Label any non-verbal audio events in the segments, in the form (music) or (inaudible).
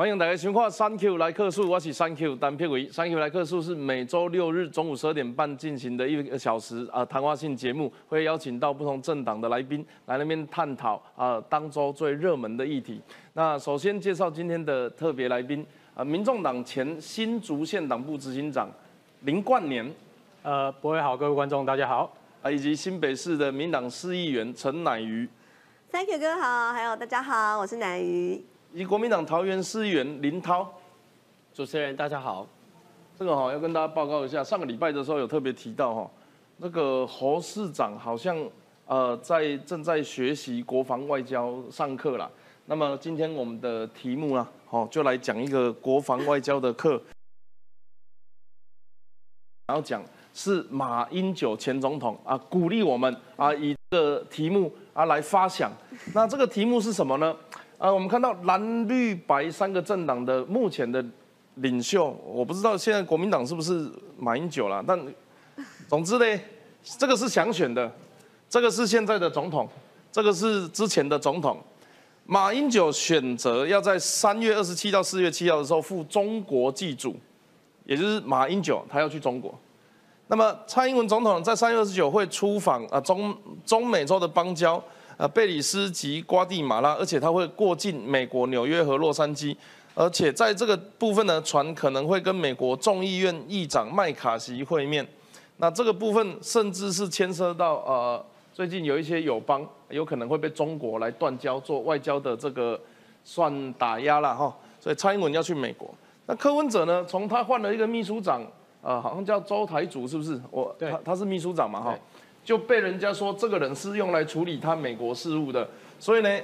欢迎大家收看《三 Q 来客数》，我是三 Q 单片伟。三 Q 来客数是每周六日中午十二点半进行的一个小时啊谈话性节目，会邀请到不同政党的来宾来那边探讨啊当周最热门的议题。那首先介绍今天的特别来宾啊，民众党前新竹县党部执行长林冠年，呃，各位好，各位观众大家好，啊，以及新北市的民党市议员陈乃瑜。Thank you 哥好，还有大家好，我是乃瑜。以及国民党桃园市议员林涛，主持人大家好，这个哈要跟大家报告一下，上个礼拜的时候有特别提到哈，那个侯市长好像呃在正在学习国防外交上课啦。那么今天我们的题目啊，好就来讲一个国防外交的课，然后讲是马英九前总统啊鼓励我们啊以这个题目啊来发想，那这个题目是什么呢？啊，我们看到蓝绿白三个政党的目前的领袖，我不知道现在国民党是不是马英九了，但 (laughs) 总之呢，这个是想选的，这个是现在的总统，这个是之前的总统。马英九选择要在三月二十七到四月七号的时候赴中国祭祖，也就是马英九他要去中国。那么蔡英文总统在三月二十九会出访啊中中美洲的邦交。呃，贝里斯及瓜地马拉，而且他会过境美国纽约和洛杉矶，而且在这个部分呢，船可能会跟美国众议院议长麦卡锡会面。那这个部分甚至是牵涉到呃，最近有一些友邦有可能会被中国来断交，做外交的这个算打压了哈。所以蔡英文要去美国，那柯文哲呢，从他换了一个秘书长，呃，好像叫周台主是不是？我他他是秘书长嘛哈。就被人家说这个人是用来处理他美国事务的，所以呢，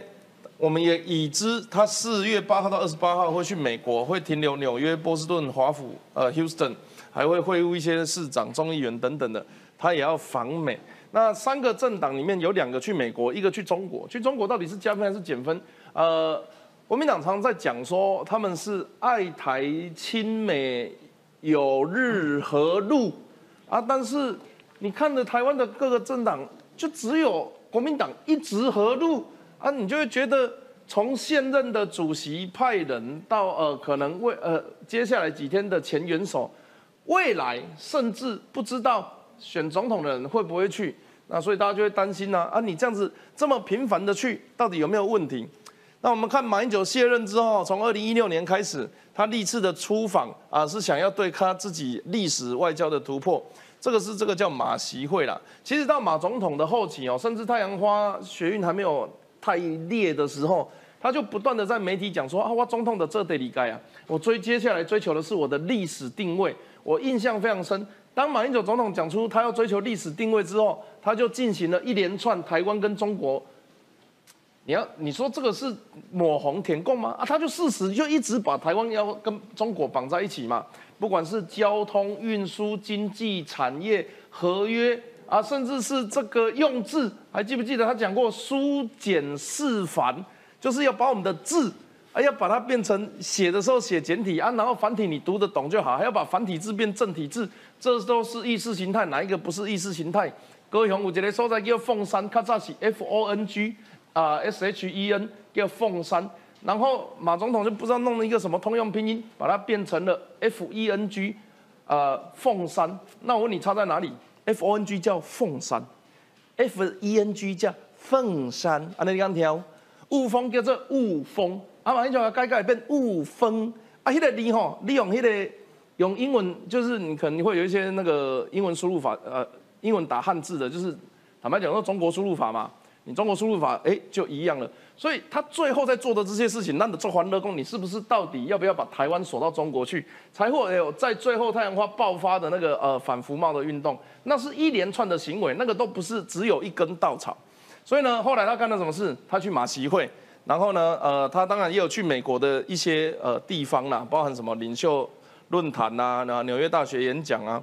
我们也已知他四月八号到二十八号会去美国，会停留纽约、波士顿、华府、呃，Houston，还会会晤一些市长、众议员等等的，他也要访美。那三个政党里面有两个去美国，一个去中国。去中国到底是加分还是减分？呃，国民党常常在讲说他们是爱台亲美、有日和陆啊，但是。你看着台湾的各个政党，就只有国民党一直合路啊，你就会觉得从现任的主席派人到呃，可能未呃接下来几天的前元首，未来甚至不知道选总统的人会不会去，那所以大家就会担心呢啊，你这样子这么频繁的去，到底有没有问题？那我们看马英九卸任之后，从二零一六年开始，他历次的出访啊，是想要对他自己历史外交的突破。这个是这个叫马习会啦。其实到马总统的后期哦，甚至太阳花学运还没有太烈的时候，他就不断的在媒体讲说啊，我总统的这得离开啊，我追接下来追求的是我的历史定位。我印象非常深，当马英九总统讲出他要追求历史定位之后，他就进行了一连串台湾跟中国。你要你说这个是抹红填供吗？啊，他就事实就一直把台湾要跟中国绑在一起嘛。不管是交通运输、经济产业合约啊，甚至是这个用字，还记不记得他讲过书简释繁，就是要把我们的字，啊，要把它变成写的时候写简体啊，然后繁体你读得懂就好，还要把繁体字变正体字，这都是意识形态，哪一个不是意识形态？各位有一个所在叫凤山，较早是 F O N G 啊 S H E N 叫凤山。然后马总统就不知道弄了一个什么通用拼音，把它变成了 F E N G，呃，凤山。那我问你差在哪里？F O N G 叫凤山，F E N G 叫凤山。啊，你刚听，雾峰叫做雾峰，啊，马英九要改改变雾峰。啊，迄个你吼，利用迄个用英文，就是你可能会有一些那个英文输入法，呃，英文打汉字的，就是坦白讲说中国输入法嘛。你中国输入法，哎，就一样了。所以他最后在做的这些事情，那你做欢乐工，你是不是到底要不要把台湾锁到中国去，才会有在最后太阳花爆发的那个呃反服贸的运动？那是一连串的行为，那个都不是只有一根稻草。所以呢，后来他干了什么事？他去马习会，然后呢，呃，他当然也有去美国的一些呃地方啦，包含什么领袖论坛呐，那纽约大学演讲啊，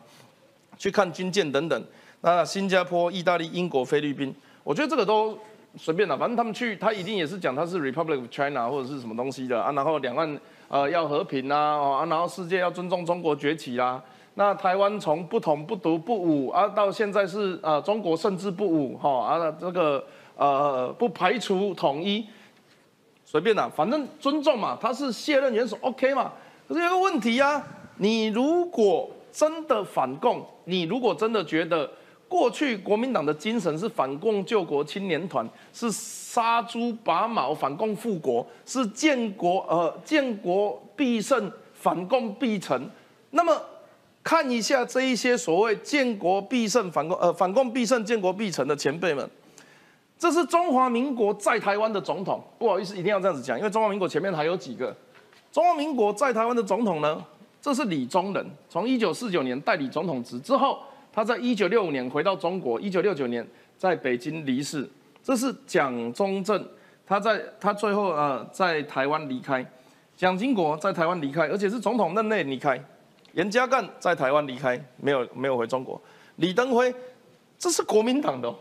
去看军舰等等。那新加坡、意大利、英国、菲律宾。我觉得这个都随便了，反正他们去，他一定也是讲他是 Republic of China 或者是什么东西的啊，然后两岸呃要和平啊，啊，然后世界要尊重中国崛起啦。那台湾从不统不独不武啊，到现在是呃中国甚至不武哈啊，这个呃不排除统一。随便啦，反正尊重嘛，他是卸任元首，OK 嘛。可是有个问题呀，你如果真的反共，你如果真的觉得过去国民党的精神是反共救国青年团，是杀猪拔毛反共复国，是建国呃建国必胜反共必成，那么看一下这一些所谓建国必胜反共呃反共必胜建国必成的前辈们。这是中华民国在台湾的总统，不好意思，一定要这样子讲，因为中华民国前面还有几个。中华民国在台湾的总统呢，这是李宗仁，从一九四九年代理总统职之后，他在一九六五年回到中国，一九六九年在北京离世。这是蒋中正，他在他最后呃在台湾离开，蒋经国在台湾离开，而且是总统任内离开。严家淦在台湾离开，没有没有回中国。李登辉，这是国民党的。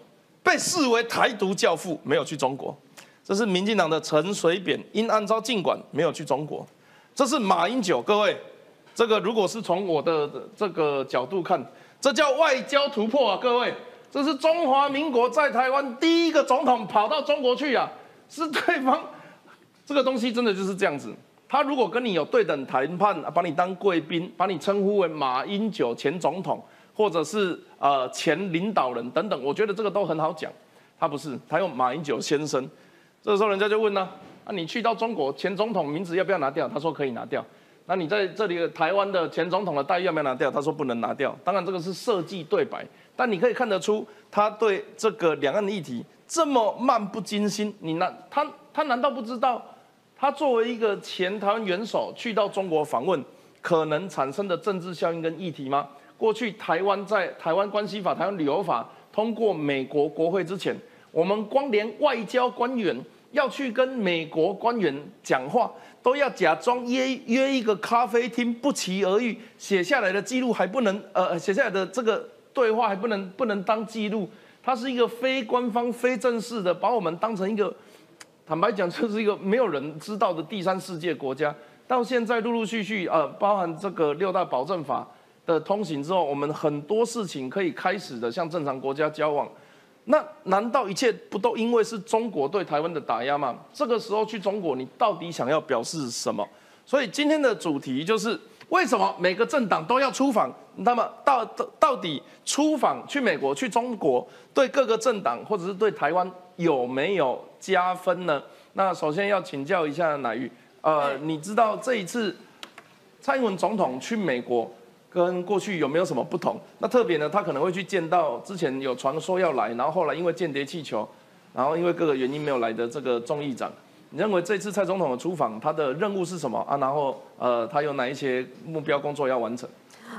被视为台独教父，没有去中国。这是民进党的陈水扁，因按照禁管没有去中国。这是马英九，各位，这个如果是从我的这个角度看，这叫外交突破啊，各位，这是中华民国在台湾第一个总统跑到中国去啊，是对方这个东西真的就是这样子。他如果跟你有对等谈判，把你当贵宾，把你称呼为马英九前总统。或者是呃前领导人等等，我觉得这个都很好讲。他不是，他用马英九先生。这时候人家就问呢，啊你去到中国前总统名字要不要拿掉？他说可以拿掉。那你在这里台湾的前总统的待遇要不要拿掉？他说不能拿掉。当然这个是设计对白，但你可以看得出他对这个两岸议题这么漫不经心。你难他他难道不知道他作为一个前台湾元首去到中国访问可能产生的政治效应跟议题吗？过去台湾在台湾关系法、台湾旅游法通过美国国会之前，我们光连外交官员要去跟美国官员讲话，都要假装约约一个咖啡厅，不期而遇，写下来的记录还不能呃写下来的这个对话还不能不能当记录，它是一个非官方、非正式的，把我们当成一个坦白讲，就是一个没有人知道的第三世界国家。到现在陆陆续续呃，包含这个六大保证法。的通行之后，我们很多事情可以开始的向正常国家交往，那难道一切不都因为是中国对台湾的打压吗？这个时候去中国，你到底想要表示什么？所以今天的主题就是为什么每个政党都要出访？那么到到底出访去美国、去中国，对各个政党或者是对台湾有没有加分呢？那首先要请教一下乃玉，呃，你知道这一次蔡英文总统去美国？跟过去有没有什么不同？那特别呢，他可能会去见到之前有传说要来，然后后来因为间谍气球，然后因为各个原因没有来的这个众议长。你认为这次蔡总统的出访，他的任务是什么啊？然后呃，他有哪一些目标工作要完成？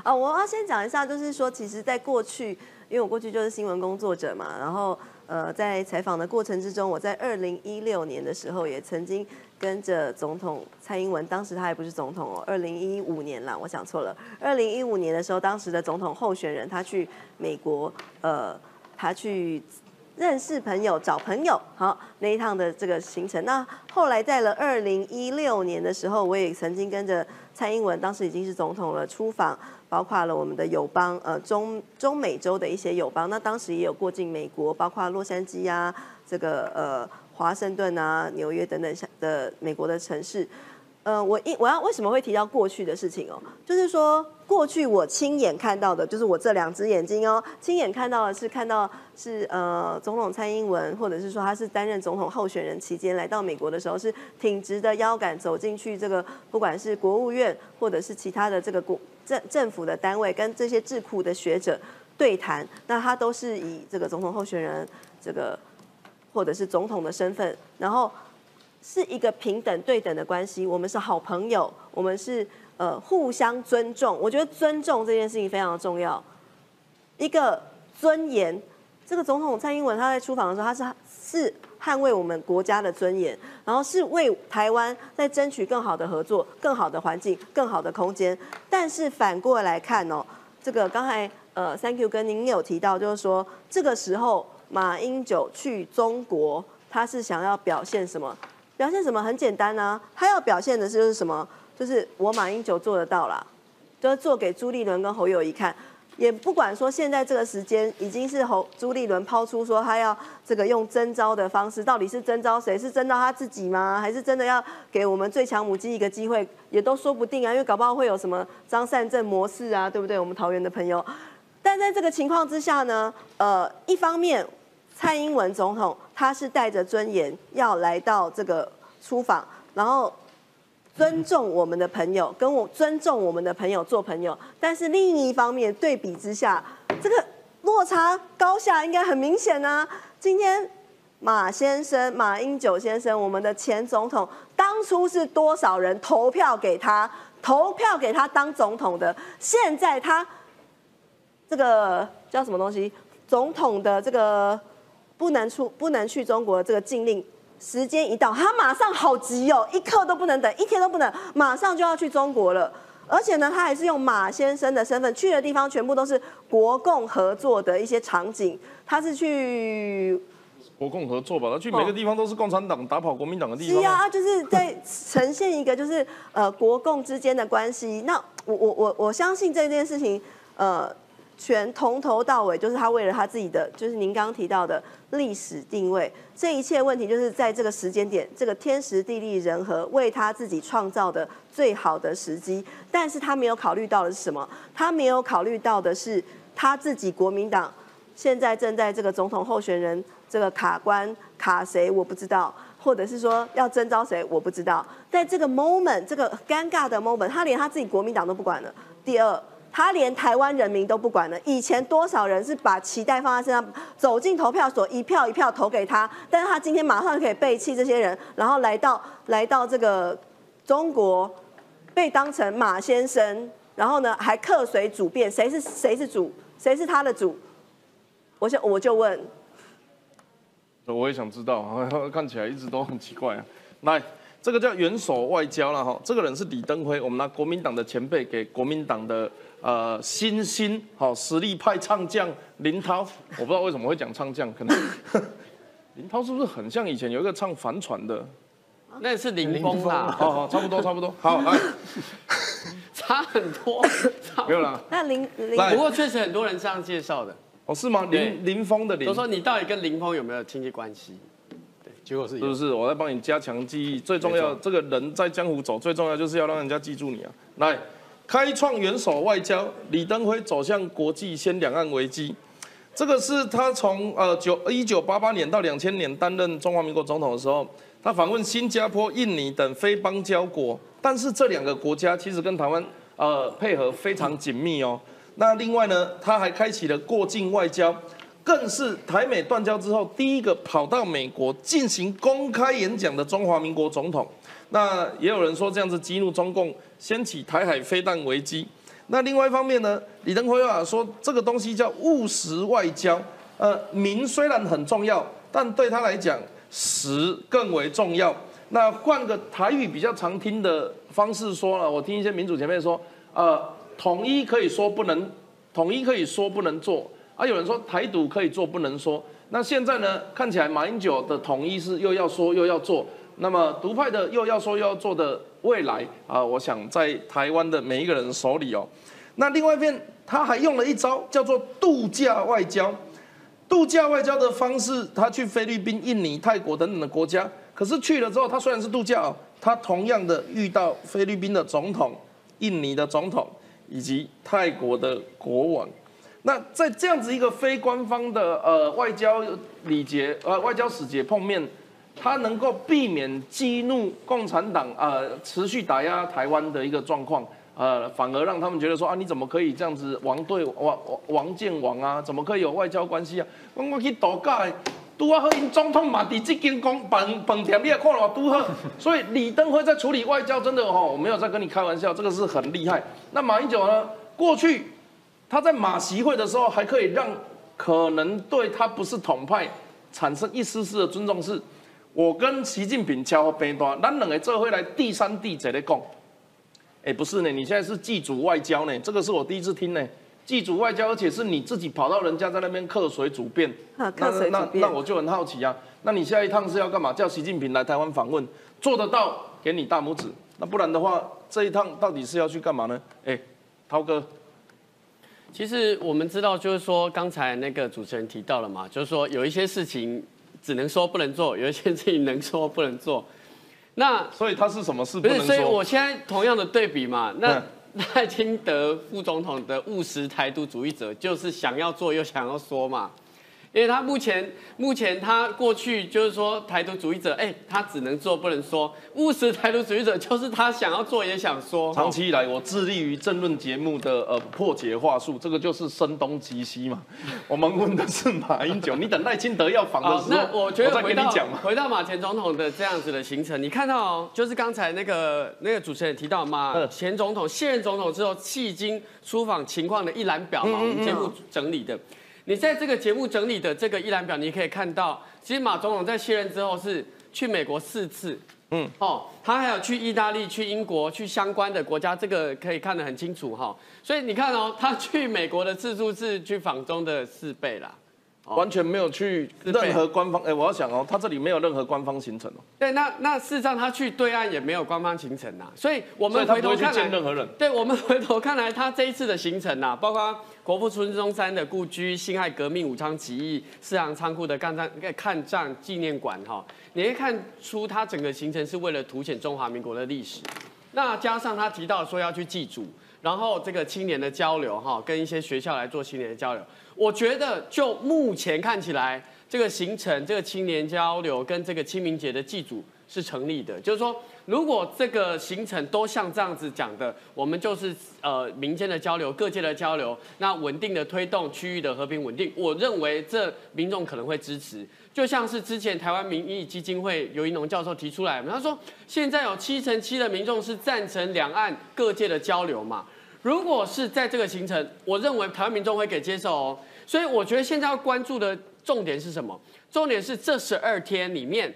啊，我要先讲一下，就是说，其实在过去，因为我过去就是新闻工作者嘛，然后呃，在采访的过程之中，我在二零一六年的时候也曾经。跟着总统蔡英文，当时他还不是总统哦，二零一五年了，我想错了。二零一五年的时候，当时的总统候选人他去美国，呃，他去认识朋友、找朋友，好那一趟的这个行程。那后来在了二零一六年的时候，我也曾经跟着蔡英文，当时已经是总统了，出访，包括了我们的友邦，呃，中中美洲的一些友邦。那当时也有过境美国，包括洛杉矶啊，这个呃。华盛顿啊，纽约等等的美国的城市，呃，我一我要为什么会提到过去的事情哦？就是说，过去我亲眼看到的，就是我这两只眼睛哦，亲眼看到的是看到是呃，总统蔡英文，或者是说他是担任总统候选人期间来到美国的时候，是挺直的腰杆走进去这个，不管是国务院或者是其他的这个国政政府的单位，跟这些智库的学者对谈，那他都是以这个总统候选人这个。或者是总统的身份，然后是一个平等对等的关系，我们是好朋友，我们是呃互相尊重。我觉得尊重这件事情非常重要。一个尊严，这个总统蔡英文他在出访的时候，他是是捍卫我们国家的尊严，然后是为台湾在争取更好的合作、更好的环境、更好的空间。但是反过来看哦，这个刚才呃，Thank you，跟您有提到，就是说这个时候。马英九去中国，他是想要表现什么？表现什么？很简单啊，他要表现的是就是什么？就是我马英九做得到啦，就是做给朱立伦跟侯友谊看。也不管说现在这个时间已经是侯朱立伦抛出说他要这个用征召的方式，到底是征召谁？是征召他自己吗？还是真的要给我们最强母鸡一个机会？也都说不定啊，因为搞不好会有什么张善政模式啊，对不对？我们桃园的朋友。但在这个情况之下呢，呃，一方面蔡英文总统他是带着尊严要来到这个出访，然后。尊重我们的朋友，跟我尊重我们的朋友做朋友，但是另一方面对比之下，这个落差高下应该很明显呢。今天马先生，马英九先生，我们的前总统，当初是多少人投票给他，投票给他当总统的？现在他这个叫什么东西？总统的这个不能出、不能去中国这个禁令。时间一到，他马上好急哦，一刻都不能等，一天都不能，马上就要去中国了。而且呢，他还是用马先生的身份去的地方，全部都是国共合作的一些场景。他是去国共合作吧？他去每个地方都是共产党打跑国民党的地方。是啊，就是在呈现一个就是呃国共之间的关系。那我我我我相信这件事情，呃。全从头到尾就是他为了他自己的，就是您刚刚提到的历史定位，这一切问题就是在这个时间点，这个天时地利人和为他自己创造的最好的时机。但是他没有考虑到的是什么？他没有考虑到的是他自己国民党现在正在这个总统候选人这个卡关卡谁我不知道，或者是说要征召谁我不知道。在这个 moment 这个尴尬的 moment，他连他自己国民党都不管了。第二。他连台湾人民都不管了。以前多少人是把期待放在身上，走进投票所，一票一票投给他。但是他今天马上可以背弃这些人，然后来到来到这个中国，被当成马先生，然后呢还客随主便，谁是谁是主，谁是他的主？我想我就问，我也想知道，(laughs) 看起来一直都很奇怪啊。来，这个叫元首外交了哈，这个人是李登辉，我们拿国民党的前辈给国民党的。呃，新星好实力派唱将林涛，我不知道为什么会讲唱将，可能 (laughs) 林涛是不是很像以前有一个唱帆船的？那是林峰啦。好好，差不多差不多。好来，(laughs) 差很多，没有啦。那林林，不过确实很多人这样介绍的。哦，是吗？林林峰的林。都说你到底跟林峰有没有亲戚关系？对，结果是是不是？我在帮你加强记忆，最重要，这个人在江湖走，最重要就是要让人家记住你啊。来。开创元首外交，李登辉走向国际，先两岸危机。这个是他从呃九一九八八年到两千年担任中华民国总统的时候，他访问新加坡、印尼等非邦交国。但是这两个国家其实跟台湾呃配合非常紧密哦。那另外呢，他还开启了过境外交，更是台美断交之后第一个跑到美国进行公开演讲的中华民国总统。那也有人说这样子激怒中共，掀起台海飞弹危机。那另外一方面呢，李登辉啊说这个东西叫务实外交。呃，民虽然很重要，但对他来讲，实更为重要。那换个台语比较常听的方式说了，我听一些民主前辈说，呃，统一可以说不能，统一可以说不能做。啊，有人说台独可以做不能说。那现在呢，看起来马英九的统一是又要说又要做。那么独派的又要说又要做的未来啊，我想在台湾的每一个人手里哦。那另外一边他还用了一招叫做度假外交，度假外交的方式，他去菲律宾、印尼、泰国等等的国家，可是去了之后，他虽然是度假哦，他同样的遇到菲律宾的总统、印尼的总统以及泰国的国王。那在这样子一个非官方的呃外交礼节呃外交使节碰面。他能够避免激怒共产党，呃，持续打压台湾的一个状况，呃，反而让他们觉得说啊，你怎么可以这样子王对王王建王啊？怎么可以有外交关系啊？我我去度假，拄啊好，因总统嘛伫这间公饭饭店，你也看了拄好。所以李登辉在处理外交，真的哈，我没有在跟你开玩笑，这个是很厉害。那马英九呢？过去他在马习会的时候，还可以让可能对他不是统派产生一丝丝的尊重，是。我跟习近平交边端，咱两个这会来第三地在咧讲，哎，不是呢，你现在是祭祖外交呢，这个是我第一次听呢，祭祖外交，而且是你自己跑到人家在那边客随主便，那那那我就很好奇啊，那你下一趟是要干嘛？叫习近平来台湾访问，做得到给你大拇指，那不然的话，这一趟到底是要去干嘛呢？哎，涛哥。其实我们知道，就是说刚才那个主持人提到了嘛，就是说有一些事情只能说不能做，有一些事情能说不能做。(laughs) 那所以他是什么事不所以我？现在同样的对比嘛，那嗯赖清德副总统的务实台独主义者，就是想要做又想要说嘛。因为他目前目前他过去就是说台独主义者，哎、他只能做不能说。务实台独主义者就是他想要做也想说。长期以来，我致力于政论节目的呃破解话术，这个就是声东击西嘛。(laughs) 我们问的是马英九，你等赖清德要访的，时候，那我觉得再回到跟你讲嘛。回到马前总统的这样子的行程，你看到哦，就是刚才那个那个主持人提到马嗯前总统卸任总统之后，迄今出访情况的一览表嘛，我们节目整理的。你在这个节目整理的这个一览表，你可以看到，其实马总统在卸任之后是去美国四次，嗯，哦，他还有去意大利、去英国、去相关的国家，这个可以看得很清楚哈、所以你看哦，他去美国的次数是去访中的四倍啦。哦完全没有去任何官方，哎、我要想哦，他这里没有任何官方行程哦，对，那那事实上他去对岸也没有官方行程呐，所以我们回头看来，见任何人。对我们回头看来，他这一次的行程呐，包括国父孙中山的故居、辛亥革命、武昌起义、四行仓库的抗战抗战纪念馆哈，你会看出他整个行程是为了凸显中华民国的历史。那加上他提到说要去祭祖，然后这个青年的交流哈，跟一些学校来做青年的交流，我觉得就目前看起来，这个行程、这个青年交流跟这个清明节的祭祖是成立的。就是说，如果这个行程都像这样子讲的，我们就是呃民间的交流、各界的交流，那稳定的推动区域的和平稳定，我认为这民众可能会支持。就像是之前台湾民意基金会尤一农教授提出来，他说现在有七成七的民众是赞成两岸各界的交流嘛。如果是在这个行程，我认为台湾民众会给接受哦。所以我觉得现在要关注的重点是什么？重点是这十二天里面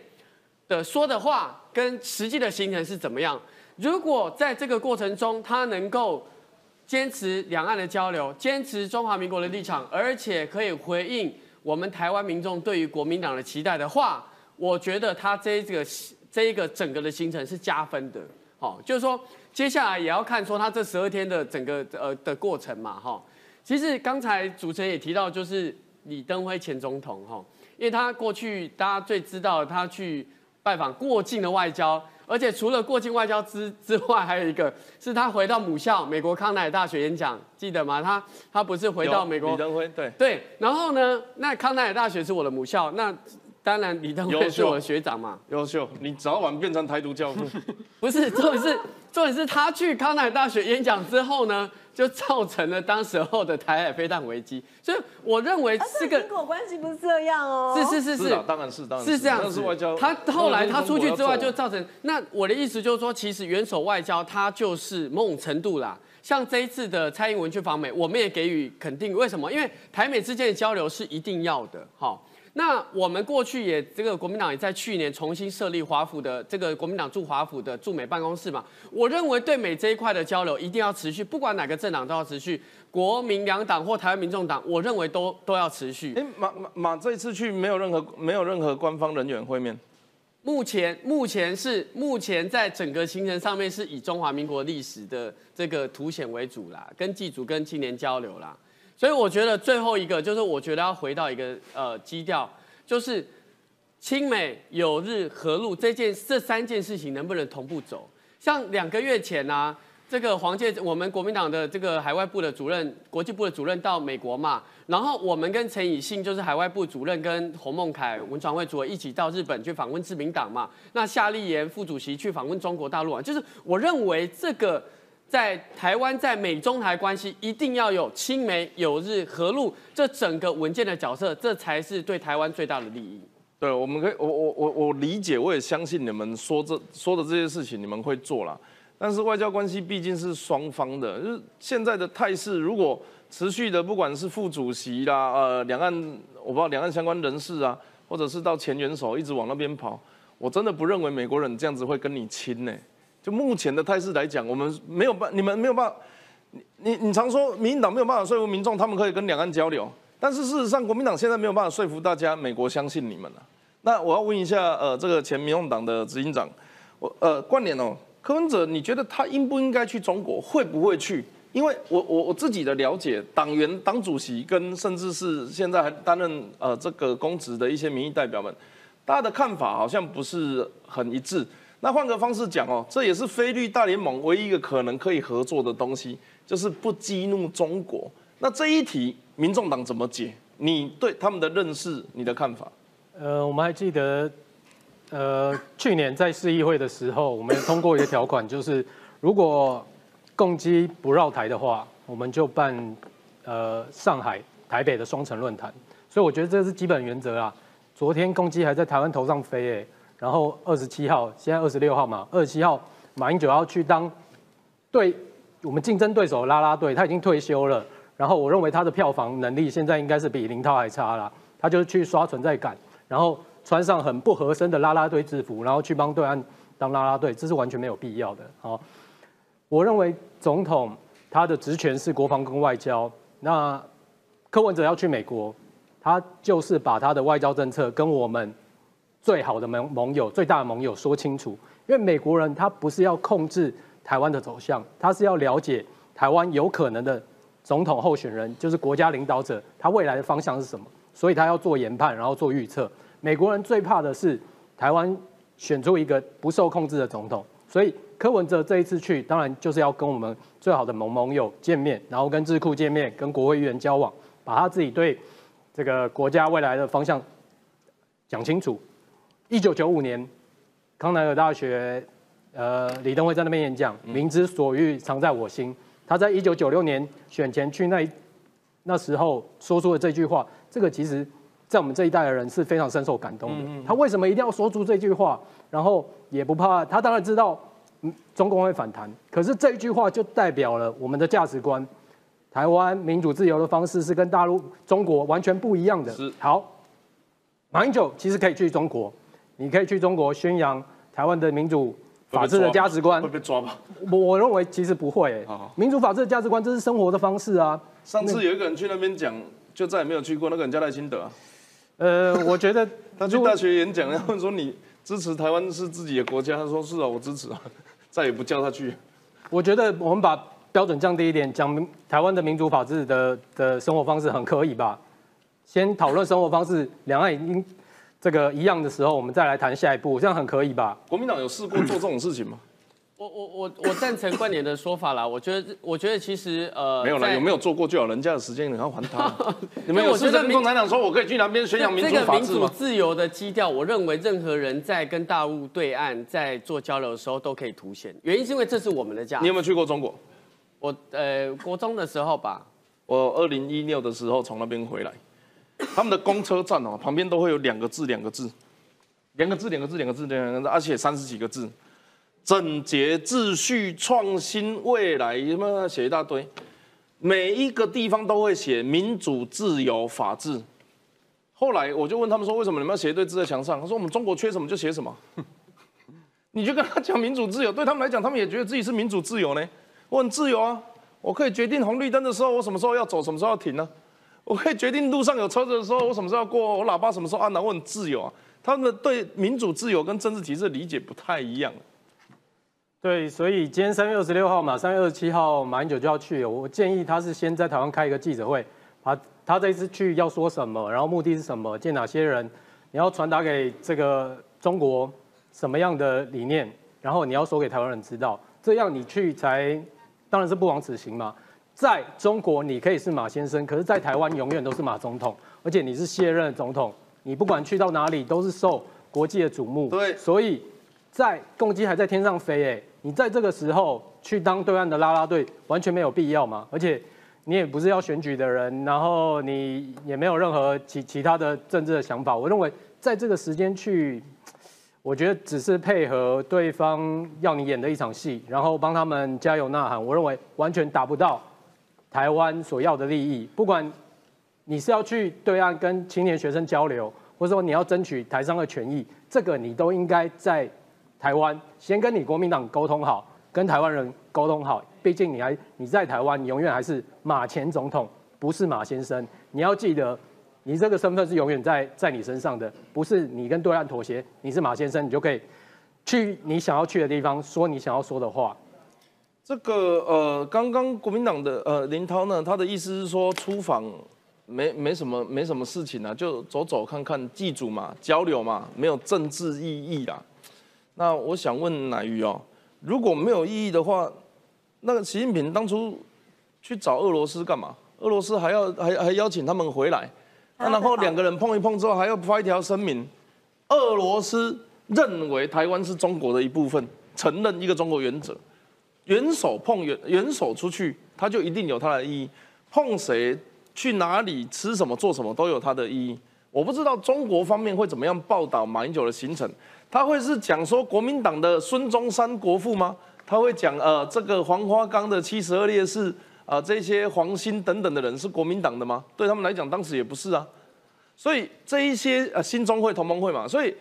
的说的话跟实际的行程是怎么样。如果在这个过程中，他能够坚持两岸的交流，坚持中华民国的立场，而且可以回应我们台湾民众对于国民党的期待的话，我觉得他这一个这一个整个的行程是加分的。好、就是说接下来也要看说他这十二天的整个呃的过程嘛，哈、其实刚才主持人也提到，就是李登辉前总统哈，因为他过去大家最知道他去拜访过境的外交，而且除了过境外交之之外，还有一个是他回到母校美国康奈尔大学演讲，记得吗？他他不是回到美国李登辉，对，对，然后呢，那康奈尔大学是我的母校，那当然李登辉是我的学长嘛。优秀，你早晚变成台独教父。(laughs) 不是，重点是重点是他去康奈尔大学演讲之后呢，就造成了当时候的台海飞弹危机。所以我认为啊，这个这个因果关系不是这样哦。是是是是当然是，当然是这样子外交。他后来他出去之外，就造成那我的意思就是说，其实元首外交它就是某种程度啦。像这一次的蔡英文去访美，我们也给予肯定。为什么？因为台美之间的交流是一定要的。好，那我们过去也这个国民党也在去年重新设立华府的这个国民党驻华府的驻美办公室嘛。我认为对美这一块的交流一定要持续，不管哪个政党都要持续，国民两党或台湾民众党，我认为都都要持续。哎，马马马这一次去没有任何没有任何官方人员会面，目前目前是目前在整个行程上面是以中华民国历史的这个凸显为主啦，跟祭祖跟青年交流啦，所以我觉得最后一个就是我觉得要回到一个呃基调，就是亲美友日和路这件这三件事情能不能同步走？像两个月前啊，这个黄介我们国民党的这个海外部的主任、国际部的主任到美国嘛，然后我们跟陈以信就是海外部主任跟洪孟凯文传会主一起到日本去访问自民党嘛，那夏立言副主席去访问中国大陆啊，就是我认为这个。在台湾，在美中台关系一定要有亲美友日和路这整个文件的角色，这才是对台湾最大的利益。对，我们可以，我我我我理解，我也相信你们说这说的这些事情，你们会做啦。但是外交关系毕竟是双方的，就是现在的态势，如果持续的，不管是副主席啦，呃，两岸我不知道两岸相关人士啊，或者是到前元首一直往那边跑，我真的不认为美国人这样子会跟你亲呢。就目前的态势来讲，我们没有办，你们没有办法，你你你常说民进党没有办法说服民众，他们可以跟两岸交流，但是事实上国民党现在没有办法说服大家，美国相信你们了。那我要问一下，呃，这个前民众党的执行长，我呃，关联哦，柯文哲，你觉得他应不应该去中国？会不会去？因为我我我自己的了解，党员、党主席跟甚至是现在还担任呃这个公职的一些民意代表们，大家的看法好像不是很一致。那换个方式讲哦，这也是非绿大联盟唯一一个可能可以合作的东西，就是不激怒中国。那这一题，民众党怎么解？你对他们的认识，你的看法？呃，我们还记得，呃，去年在市议会的时候，我们通过一个条款，就是如果共机不绕台的话，我们就办呃上海、台北的双城论坛。所以我觉得这是基本原则啊。昨天共机还在台湾头上飞，哎，然后二十七号，现在二十六号嘛，二十七号马英九要去当对我们竞争对手拉拉队，他已经退休了。然后我认为他的票房能力现在应该是比林涛还差了。他就去刷存在感，然后穿上很不合身的拉拉队制服，然后去帮对岸当拉拉队，这是完全没有必要的。好。我认为总统他的职权是国防跟外交。那柯文哲要去美国，他就是把他的外交政策跟我们最好的盟盟友、最大的盟友说清楚。因为美国人他不是要控制台湾的走向，他是要了解台湾有可能的总统候选人，就是国家领导者，他未来的方向是什么。所以他要做研判，然后做预测。美国人最怕的是台湾选出一个不受控制的总统，所以。柯文哲这一次去，当然就是要跟我们最好的盟盟友见面，然后跟智库见面，跟国会议员交往，把他自己对这个国家未来的方向讲清楚。一九九五年，康奈尔大学，呃，李登辉在那边演讲，“民之所欲，常在我心。”他在一九九六年选前去那那时候说出了这句话，这个其实，在我们这一代的人是非常深受感动的。他为什么一定要说出这句话？然后也不怕，他当然知道。中共会反弹，可是这一句话就代表了我们的价值观。台湾民主自由的方式是跟大陆、中国完全不一样的。是好，马英九其实可以去中国，你可以去中国宣扬台湾的民主法治的价值观。会被抓吗？我我认为其实不会。民主法治的价值观，这是生活的方式啊。上次有一个人去那边讲，就再也没有去过。那个人叫赖清德。呃，我觉得 (laughs) 他去大学演讲，然后说你支持台湾是自己的国家，他说是啊，我支持啊。再也不叫他去。我觉得我们把标准降低一点，讲台湾的民主法治的的生活方式很可以吧？先讨论生活方式，两岸已经这个一样的时候，我们再来谈下一步，这样很可以吧？国民党有试过做这种事情吗？(coughs) 我我我我赞成观点的说法啦。我觉得我觉得其实呃没有啦，有没有做过就有，人家的时间你要还他。(laughs) 你们有试着跟共产党说，我可以去南边宣扬民主法治这个民主自由的基调，我认为任何人在跟大陆对岸在做交流的时候都可以凸显。原因是因为这是我们的家。你有没有去过中国？我呃国中的时候吧。我二零一六的时候从那边回来，(coughs) 他们的公车站哦旁边都会有两个字两个字，两个字两个字两个字两个字，而且三十几个字。整洁秩序、创新未来，什么写一大堆，每一个地方都会写民主、自由、法治。后来我就问他们说，为什么你们要写一堆字在墙上？他说我们中国缺什么就写什么。(laughs) 你就跟他讲民主自由，对他们来讲，他们也觉得自己是民主自由呢。我很自由啊，我可以决定红绿灯的时候我什么时候要走，什么时候要停呢？我可以决定路上有车子的时候我什么时候要过，我喇叭什么时候按呢？我很自由啊。他们对民主自由跟政治体制的理解不太一样。对，所以今天三月二十六号嘛，三月二十七号马英九就要去。我建议他是先在台湾开一个记者会，把他这一次去要说什么，然后目的是什么，见哪些人，你要传达给这个中国什么样的理念，然后你要说给台湾人知道，这样你去才当然是不枉此行嘛。在中国你可以是马先生，可是在台湾永远都是马总统，而且你是卸任总统，你不管去到哪里都是受国际的瞩目。对，所以在共机还在天上飞，哎。你在这个时候去当对岸的拉拉队，完全没有必要嘛？而且你也不是要选举的人，然后你也没有任何其其他的政治的想法。我认为在这个时间去，我觉得只是配合对方要你演的一场戏，然后帮他们加油呐喊。我认为完全达不到台湾所要的利益。不管你是要去对岸跟青年学生交流，或者说你要争取台商的权益，这个你都应该在。台湾先跟你国民党沟通好，跟台湾人沟通好。毕竟你还你在台湾，你永远还是马前总统，不是马先生。你要记得，你这个身份是永远在在你身上的，不是你跟对岸妥协，你是马先生，你就可以去你想要去的地方，说你想要说的话。这个呃，刚刚国民党的呃林涛呢，他的意思是说出访没没什么没什么事情啊，就走走看看祭祖嘛，交流嘛，没有政治意义啦。那我想问乃瑜哦，如果没有意义的话，那个习近平当初去找俄罗斯干嘛？俄罗斯还要还还邀请他们回来，那然后两个人碰一碰之后，还要发一条声明，俄罗斯认为台湾是中国的一部分，承认一个中国原则。元首碰元元首出去，他就一定有它的意义。碰谁去哪里吃什么做什么都有它的意义。我不知道中国方面会怎么样报道马英九的行程，他会是讲说国民党的孙中山国父吗？他会讲呃这个黄花岗的七十二烈士啊这些黄兴等等的人是国民党的吗？对他们来讲当时也不是啊。所以这一些呃新中会同盟会嘛，所以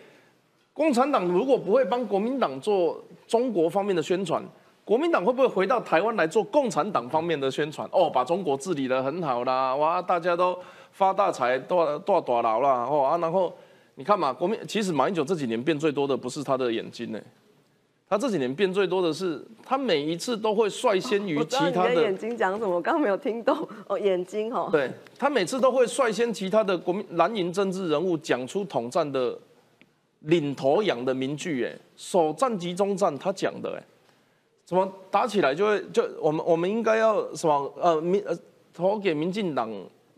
共产党如果不会帮国民党做中国方面的宣传。国民党会不会回到台湾来做共产党方面的宣传？哦，把中国治理得很好啦，哇，大家都发大财，多多多劳啦，哦啊，然后你看嘛，国民其实马英九这几年变最多的不是他的眼睛呢，他这几年变最多的是他每一次都会率先于其他的眼睛讲什么，我刚刚没有听懂哦，眼睛哦，对他每次都会率先其他的国民蓝营政治人物讲出统战的领头羊的名句，哎，首战集中战他讲的，哎。什么打起来就会就我们我们应该要什么呃民呃投给民进党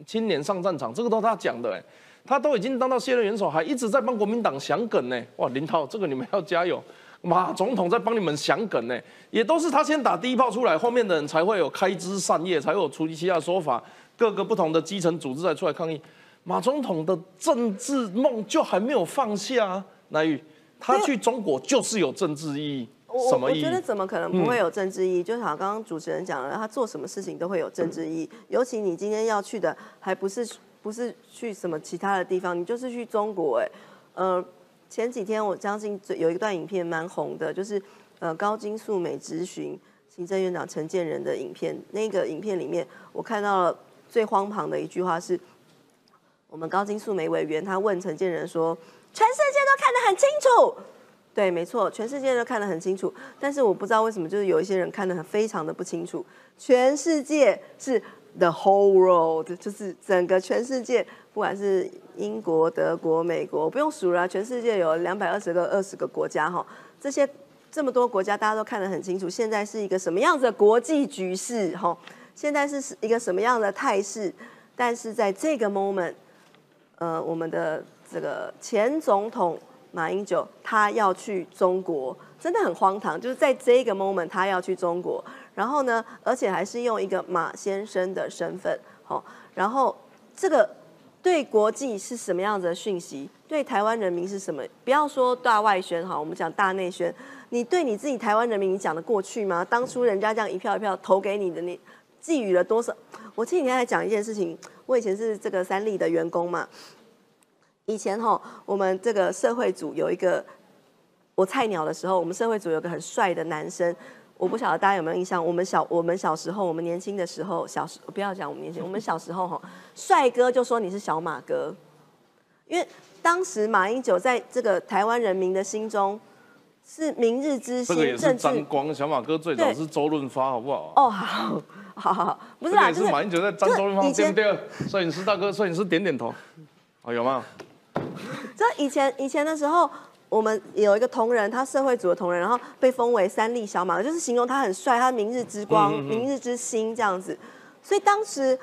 青年上战场，这个都是他讲的哎，他都已经当到卸任元首，还一直在帮国民党想梗呢。哇，林涛，这个你们要加油。马总统在帮你们想梗呢，也都是他先打第一炮出来，后面的人才会有开枝散叶，才有处理其他说法，各个不同的基层组织才出来抗议。马总统的政治梦就还没有放下啊，乃宇，他去中国就是有政治意义。我我觉得怎么可能不会有政治意义？就好像刚刚主持人讲了，他做什么事情都会有政治意义。尤其你今天要去的，还不是不是去什么其他的地方，你就是去中国。哎，呃，前几天我相信有一段影片蛮红的，就是呃高金素美质询行政院长陈建仁的影片。那个影片里面，我看到了最荒唐的一句话是：我们高金素梅委员他问陈建仁说：“全世界都看得很清楚。”对，没错，全世界都看得很清楚，但是我不知道为什么，就是有一些人看得很非常的不清楚。全世界是 the whole world，就是整个全世界，不管是英国、德国、美国，不用数了，全世界有两百二十个、二十个国家哈，这些这么多国家，大家都看得很清楚。现在是一个什么样子的国际局势哈？现在是一个什么样的态势？但是在这个 moment，呃，我们的这个前总统。马英九他要去中国，真的很荒唐。就是在这个 moment，他要去中国，然后呢，而且还是用一个马先生的身份，好，然后这个对国际是什么样子的讯息？对台湾人民是什么？不要说大外宣哈，我们讲大内宣。你对你自己台湾人民，你讲得过去吗？当初人家这样一票一票投给你的，你寄予了多少？我前几天还讲一件事情，我以前是这个三立的员工嘛。以前哈，我们这个社会组有一个，我菜鸟的时候，我们社会组有个很帅的男生，我不晓得大家有没有印象。我们小我们小时候，我们年轻的时候，小时不要讲我们年轻，我们小时候哈，帅哥就说你是小马哥，因为当时马英九在这个台湾人民的心中是明日之星，这个也是沾光。小马哥最早是周润发，好不好？哦，好，好好好，不是啊，就是马英九在沾周润发，对不对？摄影师大哥，摄影师点点头，哦，有吗？这以前以前的时候，我们有一个同仁，他社会组的同仁，然后被封为三立小马，就是形容他很帅，他明日之光、明日之星这样子。所以当时，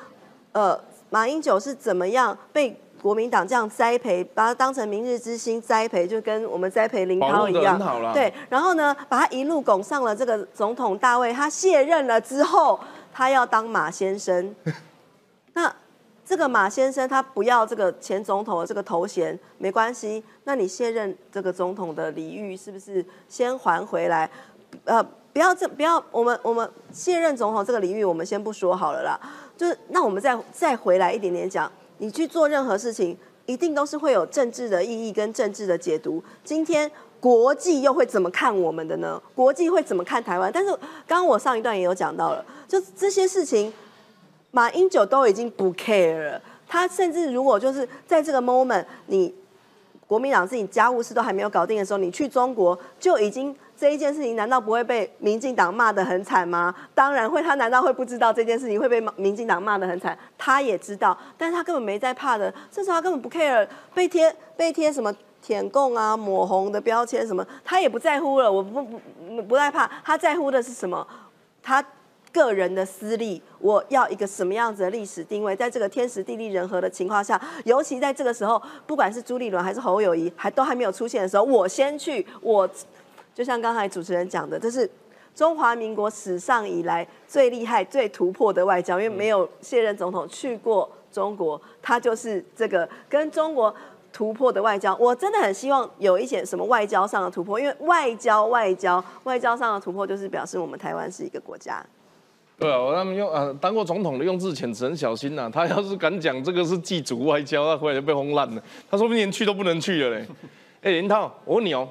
呃，马英九是怎么样被国民党这样栽培，把他当成明日之星栽培，就跟我们栽培林涛一样。对，然后呢，把他一路拱上了这个总统大位。他卸任了之后，他要当马先生。(laughs) 那。这个马先生他不要这个前总统的这个头衔，没关系。那你卸任这个总统的礼遇是不是先还回来？呃，不要这不要我们我们卸任总统这个礼遇我们先不说好了啦。就是那我们再再回来一点点讲，你去做任何事情，一定都是会有政治的意义跟政治的解读。今天国际又会怎么看我们的呢？国际会怎么看台湾？但是刚刚我上一段也有讲到了，就这些事情。马英九都已经不 care 了，他甚至如果就是在这个 moment，你国民党自己家务事都还没有搞定的时候，你去中国就已经这一件事情难道不会被民进党骂得很惨吗？当然会，他难道会不知道这件事情会被民进党骂得很惨？他也知道，但是他根本没在怕的，甚至他根本不 care 被贴被贴什么舔共啊、抹红的标签什么，他也不在乎了。我不不不害怕，他在乎的是什么？他个人的私利，我要一个什么样子的历史定位？在这个天时地利人和的情况下，尤其在这个时候，不管是朱立伦还是侯友谊，还都还没有出现的时候，我先去我。就像刚才主持人讲的，这是中华民国史上以来最厉害、最突破的外交，因为没有现任总统去过中国，他就是这个跟中国突破的外交。我真的很希望有一些什么外交上的突破，因为外交、外交、外交上的突破，就是表示我们台湾是一个国家。对啊，他们用呃当过总统的用字遣词很小心呐，他要是敢讲这个是祭祖外交，他回来就被轰烂了。他说不定连去都不能去了嘞。(laughs) 哎，林涛，我问你哦。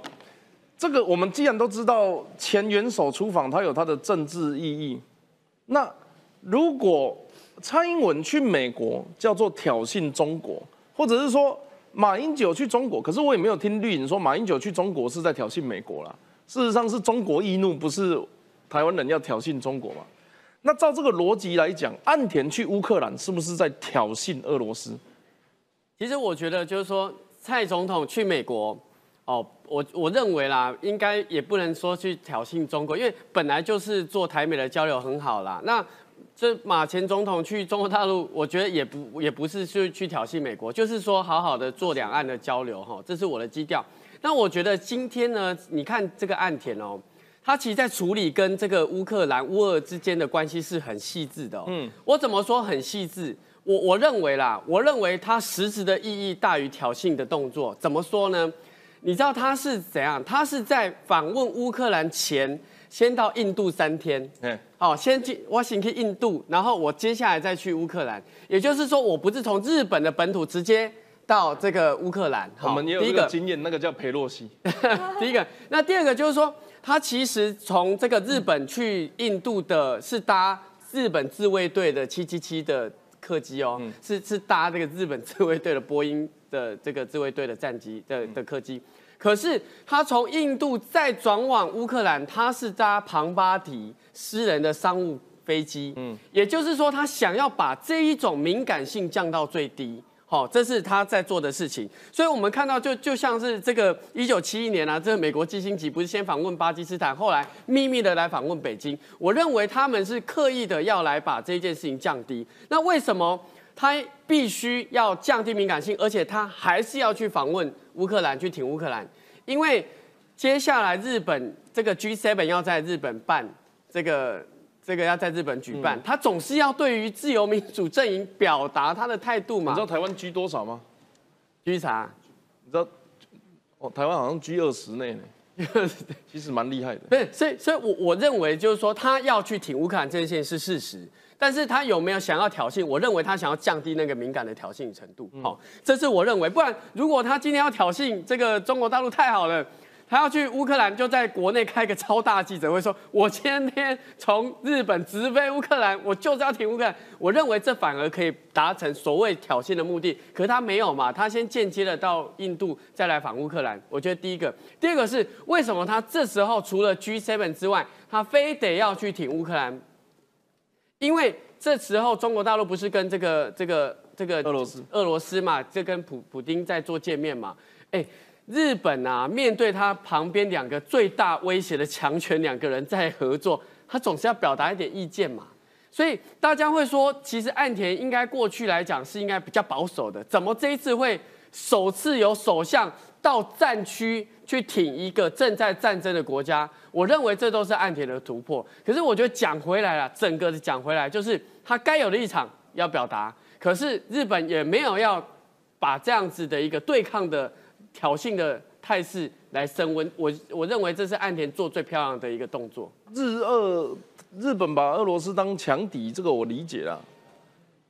这个我们既然都知道前元首出访，它有它的政治意义。那如果蔡英文去美国叫做挑衅中国，或者是说马英九去中国，可是我也没有听绿营说马英九去中国是在挑衅美国啦。事实上是中国易怒，不是台湾人要挑衅中国嘛？那照这个逻辑来讲，岸田去乌克兰是不是在挑衅俄罗斯？其实我觉得就是说，蔡总统去美国。哦，我我认为啦，应该也不能说去挑衅中国，因为本来就是做台美的交流很好啦。那这马前总统去中国大陆，我觉得也不也不是去去挑衅美国，就是说好好的做两岸的交流哈，这是我的基调。那我觉得今天呢，你看这个岸田哦，他其实在处理跟这个乌克兰乌俄之间的关系是很细致的。嗯，我怎么说很细致？我我认为啦，我认为他实质的意义大于挑衅的动作。怎么说呢？你知道他是怎样？他是在访问乌克兰前，先到印度三天。嗯，好，先去我先去印度，然后我接下来再去乌克兰。也就是说，我不是从日本的本土直接到这个乌克兰。我们也有一个经验，那个叫裴洛西。(laughs) 第一个，那第二个就是说，他其实从这个日本去印度的是搭日本自卫队的七七七的客机哦，是是搭这个日本自卫队的波音。的这个自卫队的战机的的客机，可是他从印度再转往乌克兰，他是搭庞巴迪私人的商务飞机，嗯，也就是说他想要把这一种敏感性降到最低，好，这是他在做的事情。所以我们看到就就像是这个一九七一年啊，这个美国基辛级不是先访问巴基斯坦，后来秘密的来访问北京，我认为他们是刻意的要来把这件事情降低。那为什么？他必须要降低敏感性，而且他还是要去访问乌克兰，去挺乌克兰，因为接下来日本这个 G7 要在日本办，这个这个要在日本举办，他总是要对于自由民主阵营表达他的态度嘛。你知道台湾 G 多少吗？G 啥？你知道？哦，台湾好像 G 二十内呢，(laughs) 其实蛮厉害的。不是，所以所以，我我认为就是说，他要去挺乌克兰这件事是事实。但是他有没有想要挑衅？我认为他想要降低那个敏感的挑衅程度。好，这是我认为。不然，如果他今天要挑衅这个中国大陆太好了，他要去乌克兰，就在国内开个超大记者会，说我今天从日本直飞乌克兰，我就是要挺乌克兰。我认为这反而可以达成所谓挑衅的目的。可是他没有嘛？他先间接的到印度，再来访乌克兰。我觉得第一个，第二个是为什么他这时候除了 G7 之外，他非得要去挺乌克兰？因为这时候中国大陆不是跟这个这个这个俄罗斯俄罗斯嘛，这跟普普丁在做见面嘛？哎，日本啊，面对他旁边两个最大威胁的强权两个人在合作，他总是要表达一点意见嘛。所以大家会说，其实岸田应该过去来讲是应该比较保守的，怎么这一次会首次有首相到战区？去挺一个正在战争的国家，我认为这都是岸田的突破。可是我觉得讲回来了，整个的讲回来就是他该有的立场要表达。可是日本也没有要把这样子的一个对抗的挑衅的态势来升温。我我认为这是岸田做最漂亮的一个动作。日俄日本把俄罗斯当强敌，这个我理解啊。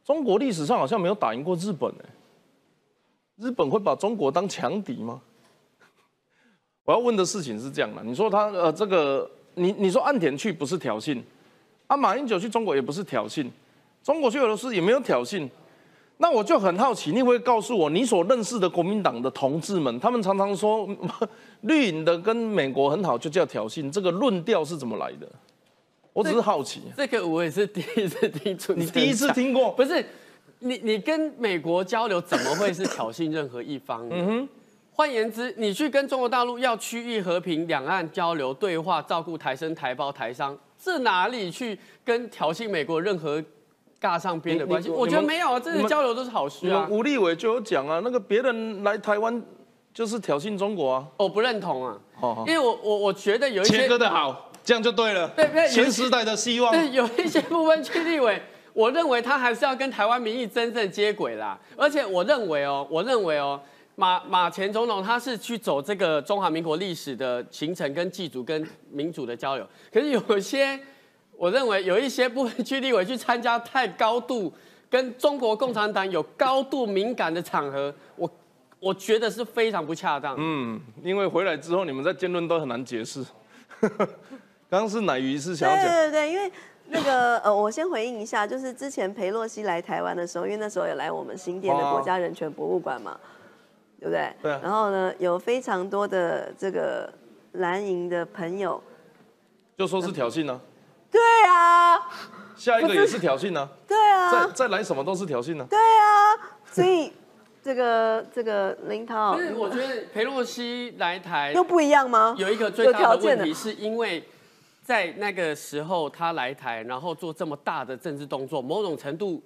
中国历史上好像没有打赢过日本哎，日本会把中国当强敌吗？(laughs) 我要问的事情是这样的，你说他呃这个，你你说岸田去不是挑衅，啊马英九去中国也不是挑衅，中国去俄罗斯也没有挑衅，那我就很好奇，你会告诉我，你所认识的国民党的同志们，他们常常说 (laughs) 绿营的跟美国很好，就叫挑衅，这个论调是怎么来的？我只是好奇。这个我也是第一次听出，你第一次听过？不是，你你跟美国交流怎么会是挑衅任何一方？(laughs) 嗯哼。换言之，你去跟中国大陆要区域和平、两岸交流对话、照顾台生、台胞、台商，这哪里去跟挑衅美国任何尬上边的关系？我觉得没有啊，这些交流都是好事啊。吴立伟就有讲啊，那个别人来台湾就是挑衅中国啊，我不认同啊。哦，因为我我我觉得有一些切割的好，这样就对了。对对，新时代的希望。对，有一些部分区立委，我认为他还是要跟台湾民意真正接轨啦。而且我认为哦，我认为哦。马马前总统他是去走这个中华民国历史的行程，跟祭祖、跟民主的交流。可是有些，我认为有一些部分区立委去参加太高度跟中国共产党有高度敏感的场合，我我觉得是非常不恰当。嗯，因为回来之后你们在辩论都很难解释。(laughs) 刚刚是乃鱼是想要讲，对对对，因为那个 (laughs) 呃，我先回应一下，就是之前裴洛西来台湾的时候，因为那时候也来我们新店的国家人权博物馆嘛。对不对？对。然后呢，有非常多的这个蓝营的朋友，就说是挑衅呢。对啊。下一个也是挑衅呢。对啊。再再来什么都是挑衅呢。对啊。所以这个这个林涛，是我觉得裴洛西来台又不一样吗？有一个最大的问题，是因为在那个时候他来台，然后做这么大的政治动作，某种程度。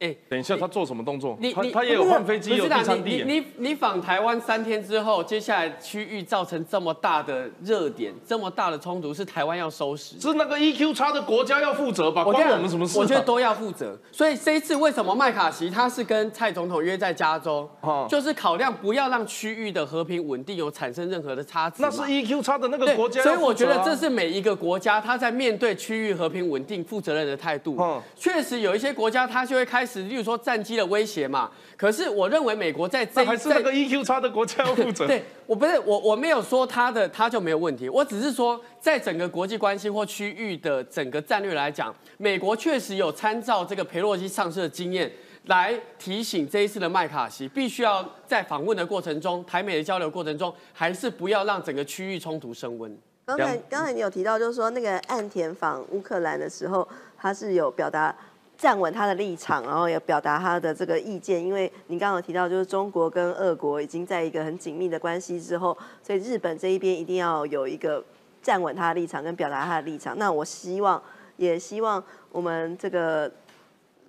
哎，等一下，他做什么动作？你他他也有换飞机，有第三地。你你你访台湾三天之后，接下来区域造成这么大的热点，这么大的冲突，是台湾要收拾？是那个 EQ 差的国家要负责吧？关我们什么事？我觉得都要负责。所以这一次为什么麦卡锡他是跟蔡总统约在加州？就是考量不要让区域的和平稳定有产生任何的差池。那是 EQ 差的那个国家。所以我觉得这是每一个国家他在面对区域和平稳定负责任的态度。嗯确实有一些国家他就会开始，例如说。说战机的威胁嘛？可是我认为美国在这还是那个 EQ 差的国家要负责。(laughs) 对我不是我我没有说他的他就没有问题，我只是说在整个国际关系或区域的整个战略来讲，美国确实有参照这个佩洛西上市的经验来提醒这一次的麦卡锡，必须要在访问的过程中，台美的交流过程中，还是不要让整个区域冲突升温。刚才刚才你有提到，就是说那个岸田访乌克兰的时候，他是有表达。站稳他的立场，然后也表达他的这个意见。因为您刚刚提到，就是中国跟俄国已经在一个很紧密的关系之后，所以日本这一边一定要有一个站稳他的立场跟表达他的立场。那我希望，也希望我们这个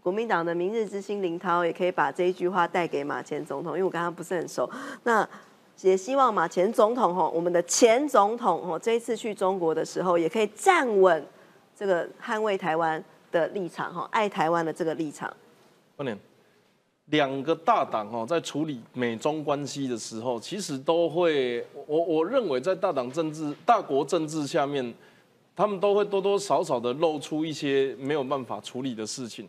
国民党的明日之星林涛也可以把这一句话带给马前总统，因为我跟他不是很熟。那也希望马前总统吼，我们的前总统吼，这一次去中国的时候，也可以站稳这个捍卫台湾。的立场哈，爱台湾的这个立场。二年，两个大党哈，在处理美中关系的时候，其实都会，我我认为在大党政治、大国政治下面，他们都会多多少少的露出一些没有办法处理的事情。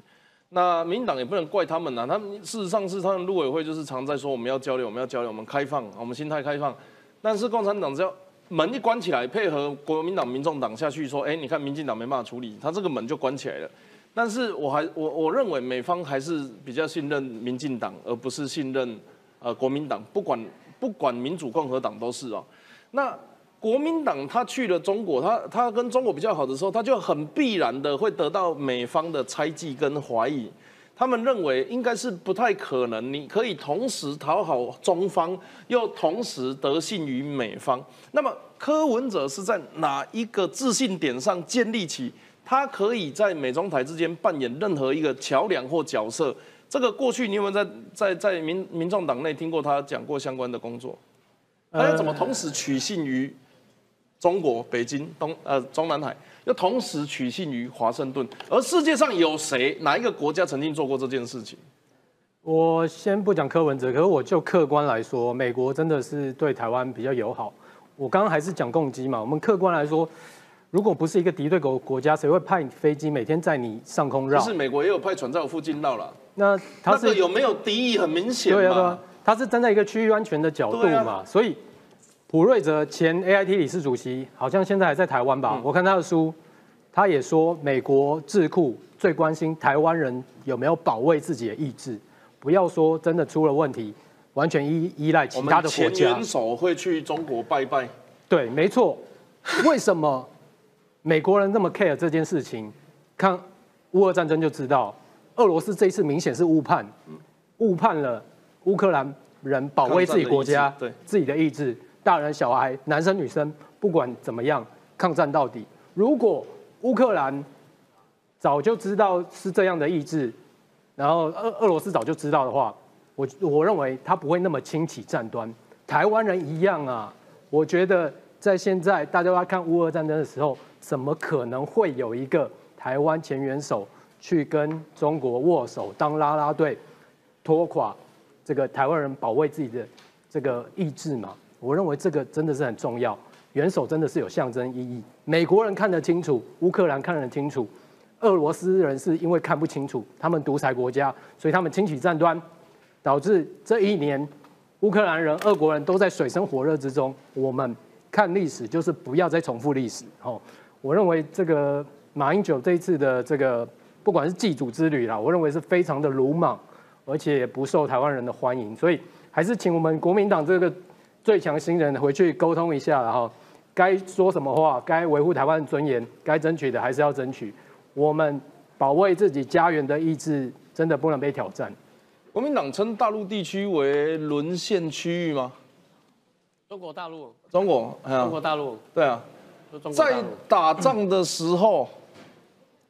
那民党也不能怪他们呐，他们事实上是他们陆委会就是常在说我们要交流，我们要交流，我们开放，我们心态开放。但是共产党只要门一关起来，配合国民党、民众党下去说，哎，你看民进党没办法处理，他这个门就关起来了。但是我还我我认为美方还是比较信任民进党，而不是信任呃国民党。不管不管民主共和党都是哦。那国民党他去了中国，他他跟中国比较好的时候，他就很必然的会得到美方的猜忌跟怀疑。他们认为应该是不太可能，你可以同时讨好中方，又同时得信于美方。那么柯文哲是在哪一个自信点上建立起他可以在美中台之间扮演任何一个桥梁或角色？这个过去你有没有在在在民民众党内听过他讲过相关的工作？他要怎么同时取信于中国北京东呃中南海？要同时取信于华盛顿，而世界上有谁哪一个国家曾经做过这件事情？我先不讲柯文哲，可是我就客观来说，美国真的是对台湾比较友好。我刚刚还是讲共机嘛，我们客观来说，如果不是一个敌对国国家，谁会派飞机每天在你上空绕？是美国也有派船在我附近绕了。那他是有没有敌意很明显对啊，他是站在一个区域安全的角度嘛，所以。普瑞泽前 A I T 理事主席，好像现在还在台湾吧？我看他的书，他也说美国智库最关心台湾人有没有保卫自己的意志，不要说真的出了问题，完全依依赖其他的国家元。首会去中国拜拜，对，没错。为什么美国人那么 care 这件事情？看乌俄战争就知道，俄罗斯这一次明显是误判，误判了乌克兰人保卫自己国家对自己的意志，大人小孩、男生女生，不管怎么样，抗战到底。如果乌克兰早就知道是这样的意志，然后俄俄罗斯早就知道的话，我我认为他不会那么轻启战端。台湾人一样啊，我觉得在现在大家都在看乌俄战争的时候，怎么可能会有一个台湾前元首去跟中国握手当啦啦队，拖垮这个台湾人保卫自己的这个意志嘛？我认为这个真的是很重要，元首真的是有象征意义。美国人看得清楚，乌克兰看得清楚，俄罗斯人是因为看不清楚，他们独裁国家，所以他们轻启战端，导致这一年乌克兰人、俄国人都在水深火热之中。我们看历史就是不要再重复历史。哦，我认为这个马英九这一次的这个不管是祭祖之旅啦，我认为是非常的鲁莽，而且不受台湾人的欢迎。所以还是请我们国民党这个最强新人回去沟通一下，然后该说什么话，该维护台湾的尊严，该争取的还是要争取。我们保卫自己家园的意志，真的不能被挑战。国民党称大陆地区为沦陷区域吗？中国大陆，中国，中国大陆，对啊，在。打仗的时候，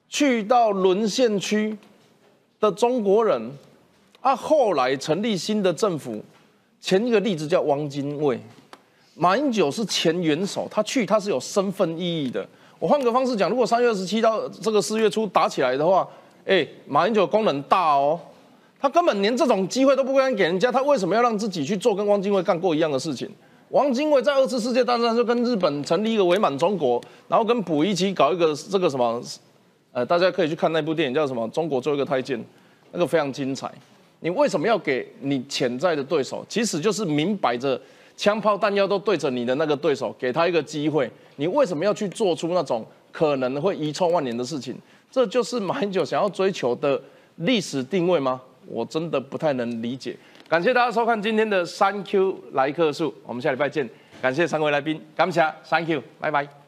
去到沦陷区的中国人，啊，后来成立新的政府，前一个例子叫汪精卫，马英九是前元首，他去他是有身份意义的。我换个方式讲，如果三月二十七到这个四月初打起来的话，哎，马英九功能大哦，他根本连这种机会都不敢给人家，他为什么要让自己去做跟汪精卫干过一样的事情？汪精卫在二次世界大战就跟日本成立一个伪满中国，然后跟溥仪一起搞一个这个什么，呃，大家可以去看那部电影叫什么《中国做一个太监》，那个非常精彩。你为什么要给你潜在的对手，其实就是明摆着枪炮弹药都对着你的那个对手，给他一个机会。你为什么要去做出那种可能会遗臭万年的事情？这就是马英九想要追求的历史定位吗？我真的不太能理解。感谢大家收看今天的三 Q 来客数，我们下礼拜见。感谢三位来宾，感谢，Thank you，拜拜。